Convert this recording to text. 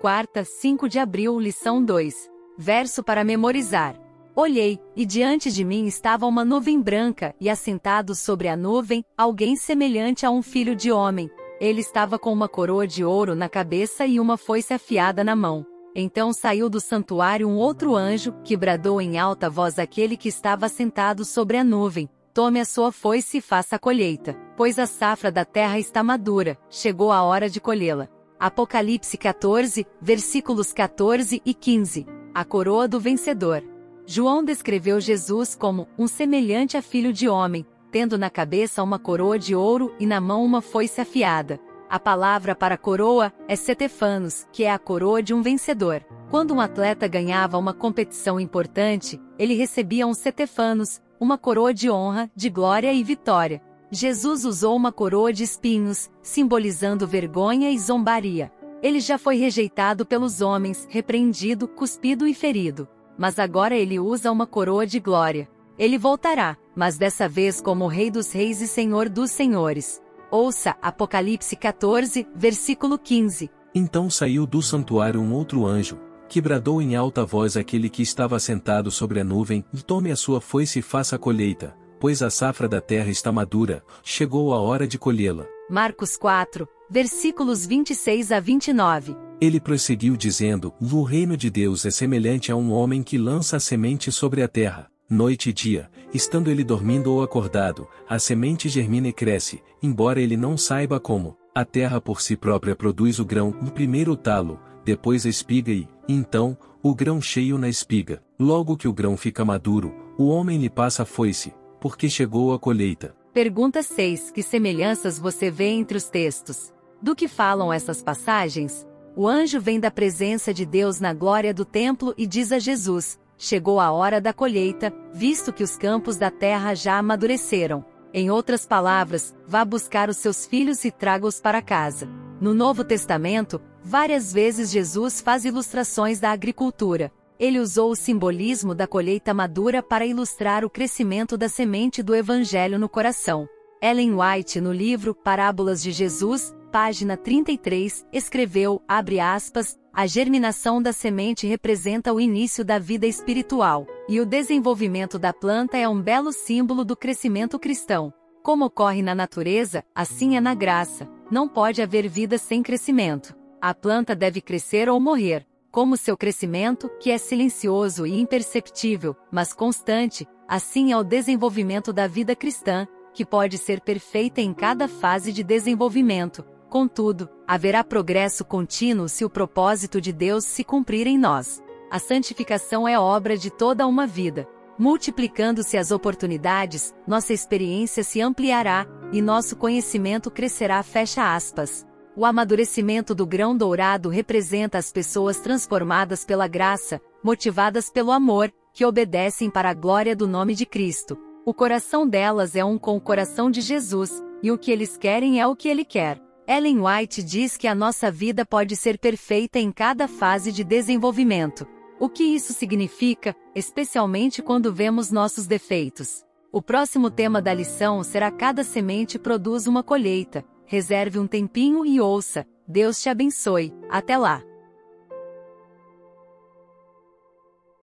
quarta, 5 de abril, lição 2. Verso para memorizar. Olhei, e diante de mim estava uma nuvem branca, e assentado sobre a nuvem, alguém semelhante a um filho de homem. Ele estava com uma coroa de ouro na cabeça e uma foice afiada na mão. Então saiu do santuário um outro anjo, que bradou em alta voz aquele que estava sentado sobre a nuvem: Tome a sua foice e faça a colheita, pois a safra da terra está madura, chegou a hora de colhê-la. Apocalipse 14, versículos 14 e 15. A coroa do vencedor. João descreveu Jesus como um semelhante a filho de homem, tendo na cabeça uma coroa de ouro e na mão uma foice afiada. A palavra para coroa é setefanos, que é a coroa de um vencedor. Quando um atleta ganhava uma competição importante, ele recebia um setefanos, uma coroa de honra, de glória e vitória. Jesus usou uma coroa de espinhos, simbolizando vergonha e zombaria. Ele já foi rejeitado pelos homens, repreendido, cuspido e ferido. Mas agora ele usa uma coroa de glória. Ele voltará, mas dessa vez como Rei dos Reis e Senhor dos Senhores. Ouça Apocalipse 14, versículo 15. Então saiu do santuário um outro anjo, que bradou em alta voz aquele que estava sentado sobre a nuvem: Tome a sua foice e faça a colheita, pois a safra da terra está madura, chegou a hora de colhê-la. Marcos 4, versículos 26 a 29. Ele prosseguiu dizendo: O reino de Deus é semelhante a um homem que lança a semente sobre a terra. Noite e dia, estando ele dormindo ou acordado, a semente germina e cresce, embora ele não saiba como. A terra por si própria produz o grão, no primeiro o talo, depois a espiga e, então, o grão cheio na espiga. Logo que o grão fica maduro, o homem lhe passa a foice, porque chegou a colheita. Pergunta 6. Que semelhanças você vê entre os textos? Do que falam essas passagens? O anjo vem da presença de Deus na glória do templo e diz a Jesus: Chegou a hora da colheita, visto que os campos da terra já amadureceram. Em outras palavras, vá buscar os seus filhos e traga-os para casa. No Novo Testamento, várias vezes Jesus faz ilustrações da agricultura, ele usou o simbolismo da colheita madura para ilustrar o crescimento da semente do Evangelho no coração. Ellen White, no livro Parábolas de Jesus, página 33, escreveu, aspas, a germinação da semente representa o início da vida espiritual, e o desenvolvimento da planta é um belo símbolo do crescimento cristão. Como ocorre na natureza, assim é na graça. Não pode haver vida sem crescimento. A planta deve crescer ou morrer como seu crescimento, que é silencioso e imperceptível, mas constante, assim é o desenvolvimento da vida cristã, que pode ser perfeita em cada fase de desenvolvimento. Contudo, haverá progresso contínuo se o propósito de Deus se cumprir em nós. A santificação é obra de toda uma vida. Multiplicando-se as oportunidades, nossa experiência se ampliará e nosso conhecimento crescerá. Fecha aspas. O amadurecimento do grão dourado representa as pessoas transformadas pela graça, motivadas pelo amor, que obedecem para a glória do nome de Cristo. O coração delas é um com o coração de Jesus, e o que eles querem é o que ele quer. Ellen White diz que a nossa vida pode ser perfeita em cada fase de desenvolvimento. O que isso significa, especialmente quando vemos nossos defeitos? O próximo tema da lição será Cada semente produz uma colheita reserve um tempinho e ouça. Deus te abençoe. Até lá!